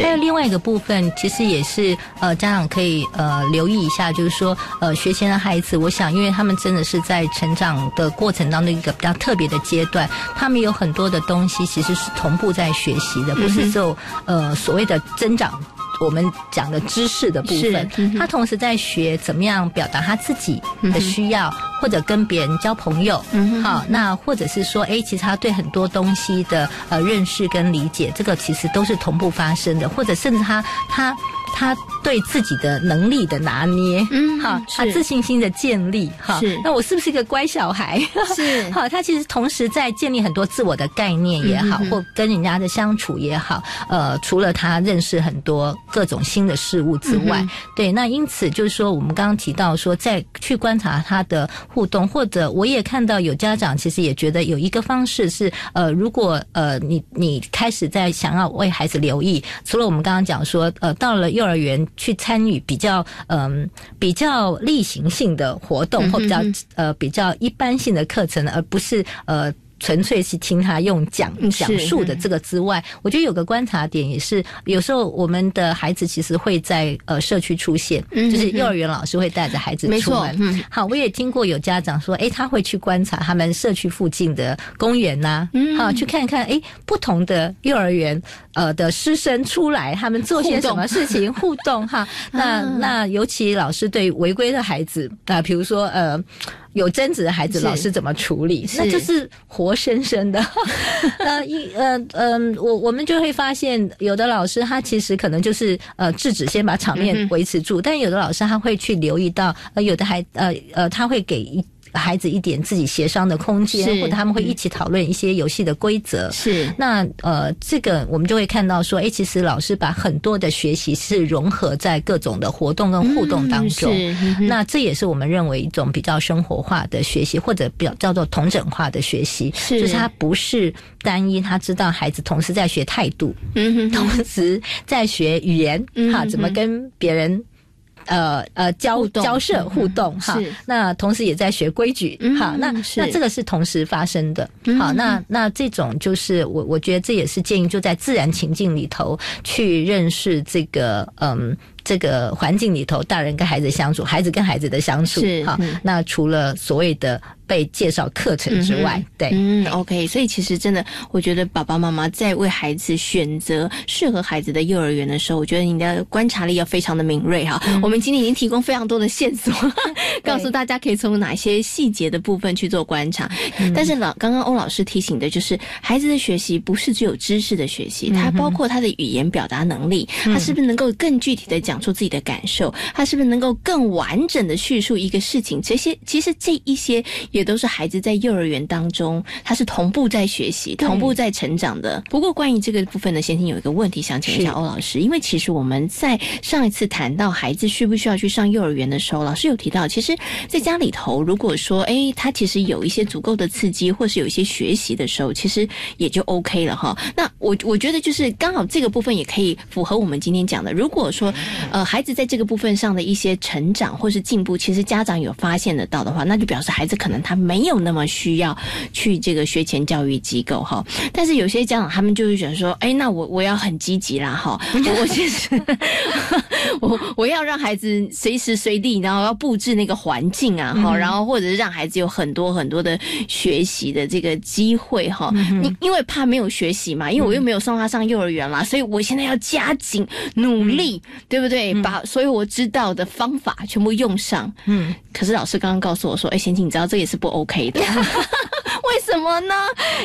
还有另外一个部分，其实也是呃家长可以呃留意一下，就是说呃学前的孩子，我想因为他们真的是在成长的过程当中一个比较特别的阶段，他们有很多的东西其实是同步在学习的，不是只有呃所谓的增长。我们讲的知识的部分嗯，他同时在学怎么样表达他自己的需要，或者跟别人交朋友。嗯哼好，那或者是说，哎，其实他对很多东西的呃认识跟理解，这个其实都是同步发生的，或者甚至他他他对自己的能力的拿捏，嗯好，他自信心的建立，哈。是，那我是不是一个乖小孩？是。好，他其实同时在建立很多自我的概念也好，嗯。或跟人家的相处也好，呃，除了他认识很多各种新的事物之外，嗯。对，那因此就是说，我们刚刚提到说，在去观察他的互动，或者我也看到有家长其实也觉得有一个方式是，呃，如果呃你你开始在想要为孩子留意，除了我们刚刚讲说，呃，到了幼儿园去参与比较嗯、比较例行性的活动，或比较呃比较一般性的课程，而不是呃。纯粹是听他用讲讲述的这个之外，我觉得有个观察点也是，有时候我们的孩子其实会在呃社区出现，就是幼儿园老师会带着孩子出门。好，我也听过有家长说，哎，他会去观察他们社区附近的公园呐，好去看看，哎，不同的幼儿园呃的师生出来，他们做些什么事情互动哈。那 那尤其老师对违规的孩子啊，比如说呃。有争执的孩子，老师怎么处理？那就是活生生的。那一呃呃，我我们就会发现，有的老师他其实可能就是呃制止，先把场面维持住；但有的老师他会去留意到，呃，有的孩呃呃，他会给一。孩子一点自己协商的空间，或者他们会一起讨论一些游戏的规则。是那呃，这个我们就会看到说，哎，其实老师把很多的学习是融合在各种的活动跟互动当中。那这也是我们认为一种比较生活化的学习，或者比较叫做同整化的学习。是，就是他不是单一，他知道孩子同时在学态度，嗯，同时在学语言，哈，怎么跟别人。呃呃，交交涉互动哈，那同时也在学规矩哈，那那这个是同时发生的。好，那那这种就是我我觉得这也是建议就在自然情境里头去认识这个嗯。这个环境里头，大人跟孩子相处，孩子跟孩子的相处，好。那除了所谓的被介绍课程之外，对，嗯，OK。所以其实真的，我觉得爸爸妈妈在为孩子选择适合孩子的幼儿园的时候，我觉得你的观察力要非常的敏锐哈。我们今天已经提供非常多的线索，告诉大家可以从哪些细节的部分去做观察。但是老刚刚欧老师提醒的就是，孩子的学习不是只有知识的学习，它包括他的语言表达能力，他是不是能够更具体的讲。讲出自己的感受，他是不是能够更完整的叙述一个事情？这些其实这一些也都是孩子在幼儿园当中，他是同步在学习、同步在成长的。不过关于这个部分呢，先听有一个问题想请教欧老师，因为其实我们在上一次谈到孩子需不需要去上幼儿园的时候，老师有提到，其实在家里头，如果说哎，他其实有一些足够的刺激，或是有一些学习的时候，其实也就 OK 了哈。那我我觉得就是刚好这个部分也可以符合我们今天讲的，如果说。呃，孩子在这个部分上的一些成长或是进步，其实家长有发现得到的话，那就表示孩子可能他没有那么需要去这个学前教育机构哈。但是有些家长他们就会想说，哎，那我我要很积极啦哈，我其实 我我要让孩子随时随地，然后要布置那个环境啊哈，然后或者是让孩子有很多很多的学习的这个机会哈。因因为怕没有学习嘛，因为我又没有送他上幼儿园啦，所以我现在要加紧努力，对不？对，把所有我知道的方法全部用上。嗯，可是老师刚刚告诉我说：“哎，贤琴，你知道这也是不 OK 的，为什么呢？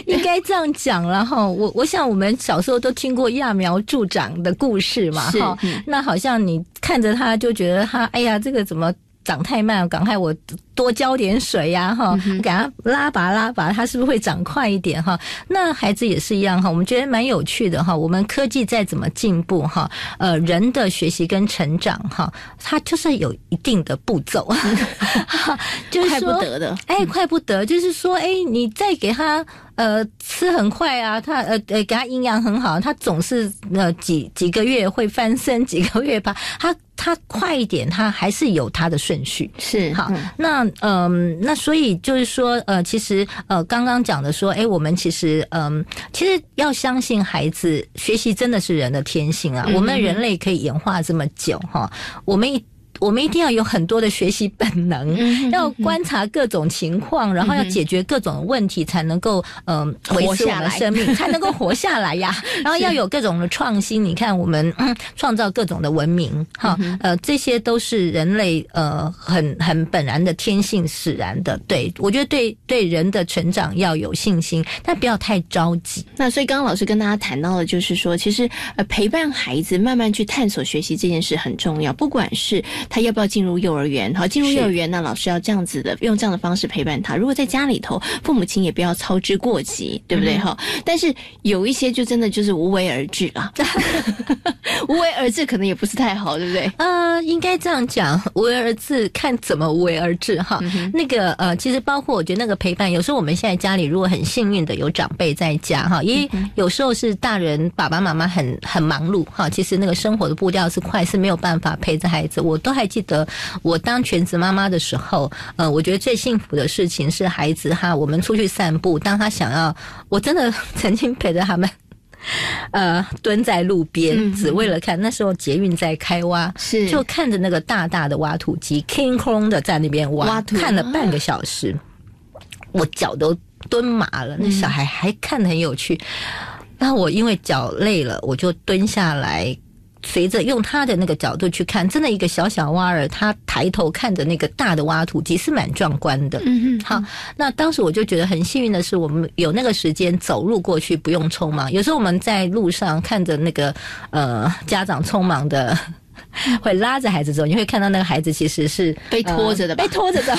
应该这样讲了哈。我我想我们小时候都听过揠苗助长的故事嘛，哈。那好像你看着他就觉得他，哎呀，这个怎么长太慢？赶快我。”多浇点水呀，哈，给它拉拔拉拔，它是不是会长快一点哈？那孩子也是一样哈，我们觉得蛮有趣的哈。我们科技再怎么进步哈，呃，人的学习跟成长哈，它就是有一定的步骤，就是快不得的，哎，快不得，就是说，哎，你再给他呃吃很快啊，他呃呃给他营养很好，他总是呃几几个月会翻身，几个月吧，他他快一点，他还是有他的顺序，是好那。嗯，那所以就是说，呃，其实呃，刚刚讲的说，哎，我们其实嗯，其实要相信孩子学习真的是人的天性啊。我们人类可以演化这么久哈，我们一。我们一定要有很多的学习本能，要观察各种情况，然后要解决各种问题，才能够嗯维持我们生命，才能够活下来呀。然后要有各种的创新，你看我们创造各种的文明，哈呃，这些都是人类呃很很本然的天性使然的。对我觉得对对人的成长要有信心，但不要太着急。那所以刚刚老师跟大家谈到的，就是说其实呃陪伴孩子慢慢去探索学习这件事很重要，不管是。他要不要进入幼儿园？好，进入幼儿园，那老师要这样子的，用这样的方式陪伴他。如果在家里头，父母亲也不要操之过急，对不对？哈，但是有一些就真的就是无为而治啊，无为而治可能也不是太好，对不对？呃，应该这样讲，无为而治看怎么无为而治哈。那个呃，其实包括我觉得那个陪伴，有时候我们现在家里如果很幸运的有长辈在家哈，因为有时候是大人爸爸妈妈很很忙碌哈，其实那个生活的步调是快，是没有办法陪着孩子，我都。还记得我当全职妈妈的时候，呃，我觉得最幸福的事情是孩子哈，我们出去散步，当他想要，我真的曾经陪着他们。呃，蹲在路边，只为了看那时候捷运在开挖，是就看着那个大大的挖土机，king kong 的在那边挖，挖土看了半个小时，我脚都蹲麻了。那小孩还看得很有趣，那我因为脚累了，我就蹲下来。随着用他的那个角度去看，真的一个小小蛙儿，他抬头看着那个大的挖土机是蛮壮观的。嗯好，那当时我就觉得很幸运的是，我们有那个时间走路过去，不用匆忙。有时候我们在路上看着那个呃家长匆忙的。会拉着孩子走，你会看到那个孩子其实是被拖着的呃被拖着的，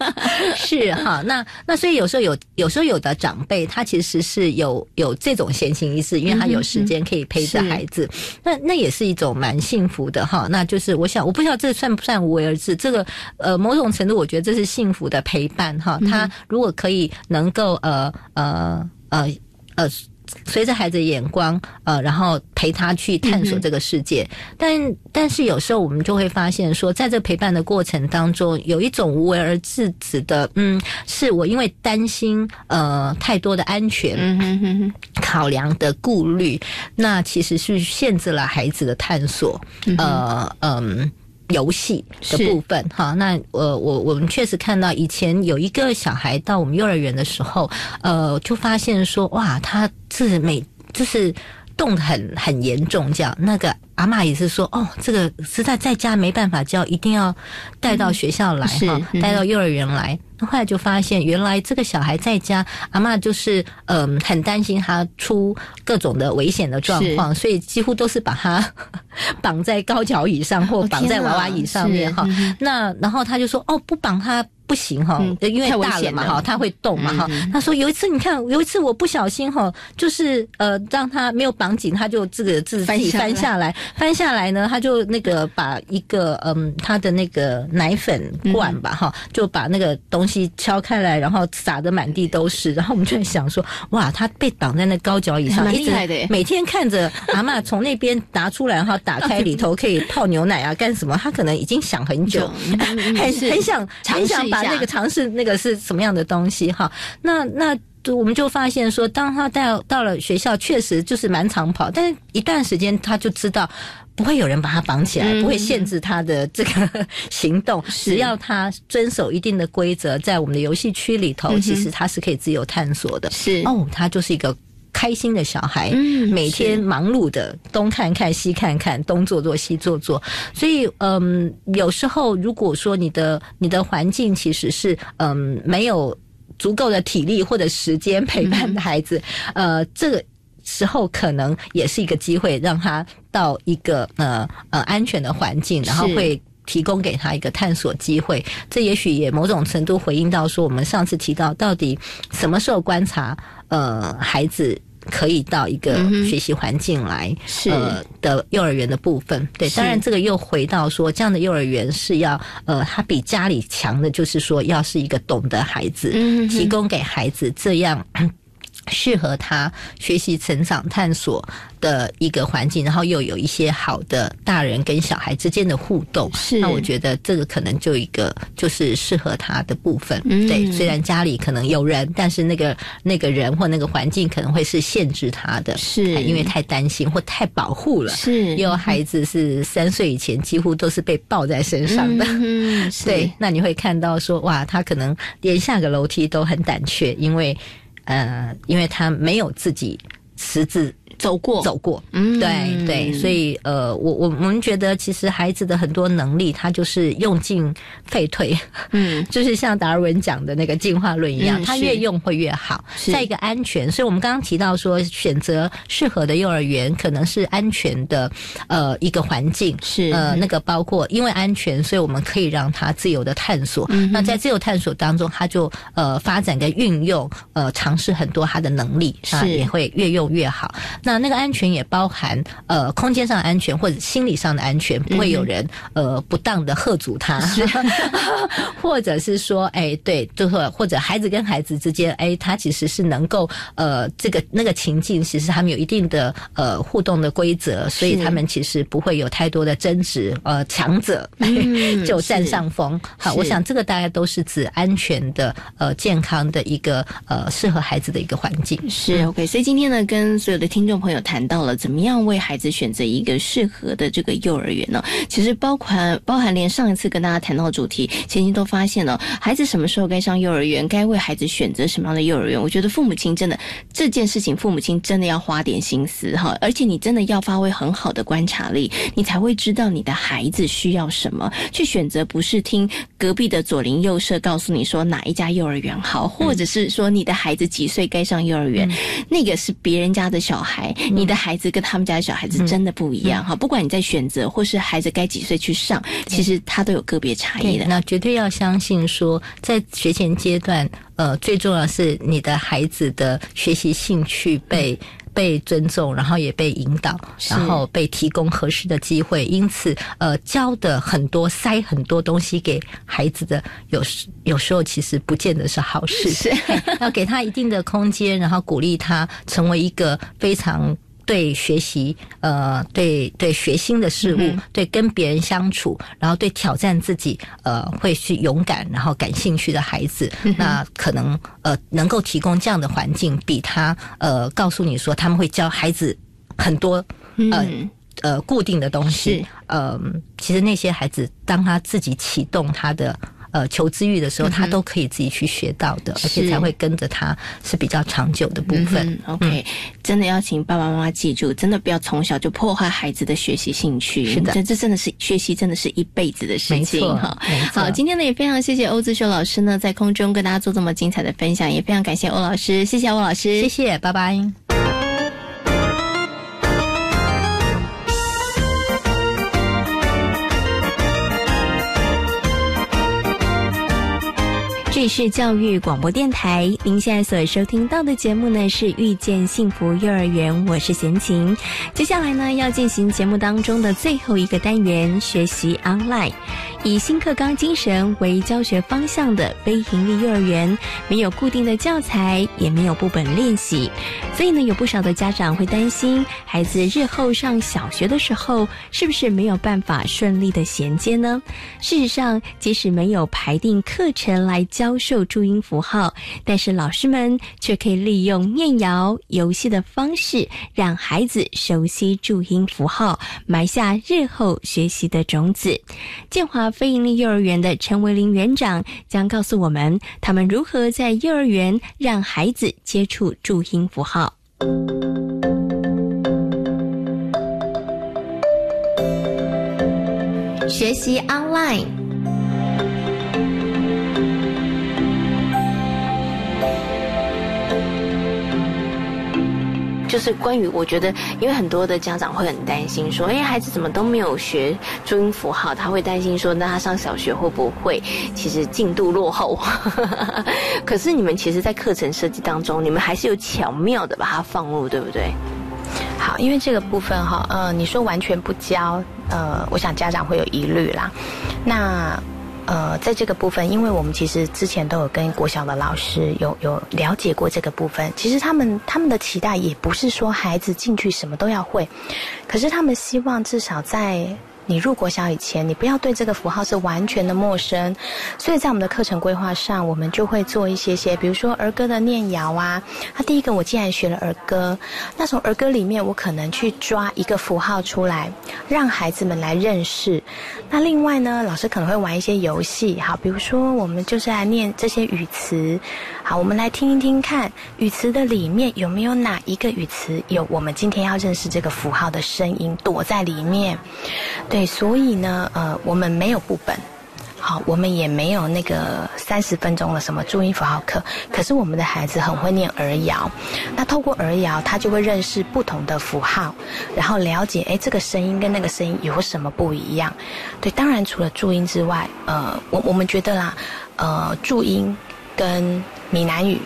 是哈。那那所以有时候有有时候有的长辈他其实是有有这种闲情逸致，因为他有时间可以陪着孩子，那那也是一种蛮幸福的哈。那就是我想我不知道这算不算无为而治，这个呃某种程度我觉得这是幸福的陪伴哈。他如果可以能够呃呃呃呃。随着孩子的眼光，呃，然后陪他去探索这个世界。但但是有时候我们就会发现说，在这陪伴的过程当中，有一种无为而治指的，嗯，是我因为担心呃太多的安全，考量的顾虑，那其实是限制了孩子的探索，呃嗯。游戏的部分哈，那呃，我我们确实看到以前有一个小孩到我们幼儿园的时候，呃，就发现说哇，他是每就是动得很很严重，这样那个阿嬷也是说哦，这个实在在家没办法教，一定要带到学校来哈，带到幼儿园来。后来就发现，原来这个小孩在家，阿嬷就是嗯、呃、很担心他出各种的危险的状况，所以几乎都是把他 绑在高脚椅上或绑在娃娃椅上面哈。那然后他就说哦，不绑他。不行哈，因为大了嘛哈，他会动嘛哈。他说有一次你看，有一次我不小心哈，就是呃让他没有绑紧，他就这个自己翻下来，翻下来呢，他就那个把一个嗯他的那个奶粉罐吧哈，就把那个东西敲开来，然后撒的满地都是。然后我们就在想说，哇，他被绑在那高脚椅上，一直每天看着阿嬷从那边拿出来，然后打开里头可以泡牛奶啊，干什么？他可能已经想很久，很很想很想把。那个尝试那个是什么样的东西哈？那那我们就发现说，当他到到了学校，确实就是蛮长跑，但是一段时间他就知道不会有人把他绑起来，不会限制他的这个 行动，只要他遵守一定的规则，在我们的游戏区里头，其实他是可以自由探索的。是哦，他就是一个。开心的小孩，每天忙碌的东看看西看看，东做做西做做。所以，嗯，有时候如果说你的你的环境其实是嗯没有足够的体力或者时间陪伴的孩子，呃，这个时候可能也是一个机会，让他到一个呃呃安全的环境，然后会。提供给他一个探索机会，这也许也某种程度回应到说，我们上次提到到底什么时候观察呃孩子可以到一个学习环境来，呃的幼儿园的部分。对，当然这个又回到说，这样的幼儿园是要呃，他比家里强的，就是说要是一个懂得孩子，提供给孩子这样。适合他学习、成长、探索的一个环境，然后又有一些好的大人跟小孩之间的互动，是那我觉得这个可能就一个就是适合他的部分。嗯、对，虽然家里可能有人，但是那个那个人或那个环境可能会是限制他的，是因为太担心或太保护了。是，也有孩子是三岁以前几乎都是被抱在身上的，嗯、对，那你会看到说哇，他可能连下个楼梯都很胆怯，因为。呃，因为他没有自己私自走过。走过，嗯，对对，所以呃，我我我们觉得其实孩子的很多能力，他就是用进废退，嗯，就是像达尔文讲的那个进化论一样，嗯、他越用会越好，在一个安全。所以我们刚刚提到说，选择适合的幼儿园可能是安全的，呃，一个环境是。呃，那个包括因为安全，所以我们可以让他自由的探索。嗯、那在自由探索当中，他就呃发展跟运用呃尝试很多他的能力，啊，也会越用越好。那那那个安全也包含呃空间上的安全或者心理上的安全，不会有人呃不当的喝阻他，或者是说哎对，就是或者孩子跟孩子之间哎他其实是能够呃这个那个情境，其实他们有一定的呃互动的规则，所以他们其实不会有太多的争执，呃强者 就占上风。好，我想这个大概都是指安全的呃健康的一个呃适合孩子的一个环境。是 OK，所以今天呢，跟所有的听众朋友谈到了怎么样为孩子选择一个适合的这个幼儿园呢？其实包含包含连上一次跟大家谈到的主题，前期都发现了孩子什么时候该上幼儿园，该为孩子选择什么样的幼儿园。我觉得父母亲真的这件事情，父母亲真的要花点心思哈，而且你真的要发挥很好的观察力，你才会知道你的孩子需要什么，去选择不是听隔壁的左邻右舍告诉你说哪一家幼儿园好，或者是说你的孩子几岁该上幼儿园，那个是别人家的小孩，你的孩子跟他们家的小孩子真的不一样哈。不管你在选择或是孩子该几岁去上，其实他都有个别差异的。那绝对要相信说，在学前阶段，呃，最重要是你的孩子的学习兴趣被。被尊重，然后也被引导，然后被提供合适的机会。因此，呃，教的很多，塞很多东西给孩子的，有时有时候其实不见得是好事。是 要给他一定的空间，然后鼓励他成为一个非常。对学习，呃，对对学新的事物，对跟别人相处，然后对挑战自己，呃，会去勇敢，然后感兴趣的孩子，那可能呃能够提供这样的环境，比他呃告诉你说他们会教孩子很多呃呃固定的东西，呃，其实那些孩子当他自己启动他的。呃，求知欲的时候，他都可以自己去学到的，而且才会跟着他是比较长久的部分。OK，真的要请爸爸妈妈记住，真的不要从小就破坏孩子的学习兴趣。是的，这这真的是学习，真的是一辈子的事情哈。好，今天呢也非常谢谢欧志秀老师呢，在空中跟大家做这么精彩的分享，也非常感谢欧老师，谢谢欧老师，谢谢，拜拜。这里是教育广播电台，您现在所收听到的节目呢是遇见幸福幼儿园，我是贤琴。接下来呢要进行节目当中的最后一个单元，学习 online。以新课纲精神为教学方向的非营利幼儿园，没有固定的教材，也没有部本练习，所以呢，有不少的家长会担心孩子日后上小学的时候，是不是没有办法顺利的衔接呢？事实上，即使没有排定课程来教教授注音符号，但是老师们却可以利用念谣游戏的方式，让孩子熟悉注音符号，埋下日后学习的种子。建华。非营利幼儿园的陈维林园长将告诉我们，他们如何在幼儿园让孩子接触注音符号，学习 online。就是关于，我觉得，因为很多的家长会很担心，说，哎，孩子怎么都没有学注音符号？他会担心说，那他上小学会不会其实进度落后？可是你们其实，在课程设计当中，你们还是有巧妙的把它放入，对不对？好，因为这个部分哈，呃，你说完全不教，呃，我想家长会有疑虑啦。那。呃，在这个部分，因为我们其实之前都有跟国小的老师有有了解过这个部分，其实他们他们的期待也不是说孩子进去什么都要会，可是他们希望至少在。你入国小以前，你不要对这个符号是完全的陌生，所以在我们的课程规划上，我们就会做一些些，比如说儿歌的念谣啊。那第一个，我既然学了儿歌，那从儿歌里面，我可能去抓一个符号出来，让孩子们来认识。那另外呢，老师可能会玩一些游戏，好，比如说我们就是来念这些语词，好，我们来听一听看，语词的里面有没有哪一个语词有我们今天要认识这个符号的声音躲在里面，对。所以呢，呃，我们没有部本，好，我们也没有那个三十分钟的什么注音符号课。可是我们的孩子很会念儿谣，那透过儿谣，他就会认识不同的符号，然后了解，哎，这个声音跟那个声音有什么不一样？对，当然除了注音之外，呃，我我们觉得啦，呃，注音跟闽南语、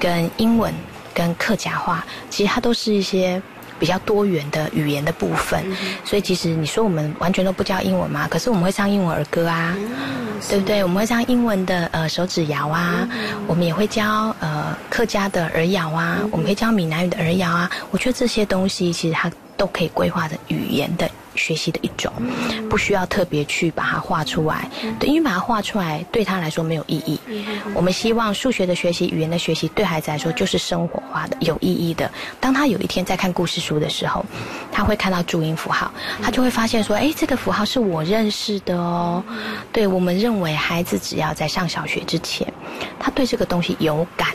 跟英文、跟客家话，其实它都是一些。比较多元的语言的部分。所以其实你说我们完全都不教英文嘛？可是我们会唱英文儿歌啊，对不对？我们会唱英文的呃手指谣啊，我们也会教呃客家的儿谣啊，我们会教闽南语的儿谣啊。我觉得这些东西其实它都可以规划的语言的。学习的一种，不需要特别去把它画出来，对，因为把它画出来对他来说没有意义。我们希望数学的学习、语言的学习对孩子来说就是生活化的、有意义的。当他有一天在看故事书的时候，他会看到注音符号，他就会发现说：“哎，这个符号是我认识的哦。”对我们认为，孩子只要在上小学之前，他对这个东西有感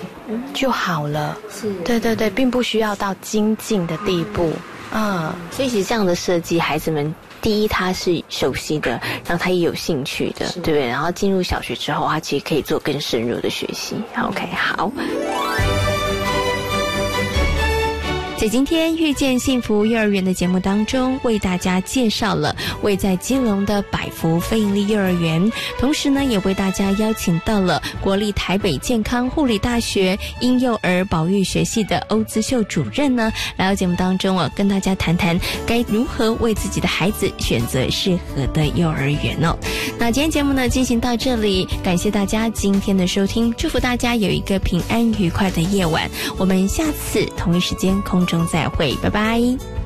就好了。是，对对对，并不需要到精进的地步。嗯，所以其实这样的设计，孩子们第一他是熟悉的，然后他也有兴趣的，对不对？然后进入小学之后，他其实可以做更深入的学习。OK，好。在今天遇见幸福幼儿园的节目当中，为大家介绍了位在基隆的百福非营利幼儿园，同时呢，也为大家邀请到了国立台北健康护理大学婴幼儿保育学系的欧姿秀主任呢，来到节目当中哦，跟大家谈谈该如何为自己的孩子选择适合的幼儿园哦。那今天节目呢进行到这里，感谢大家今天的收听，祝福大家有一个平安愉快的夜晚。我们下次同一时间空中再会，拜拜。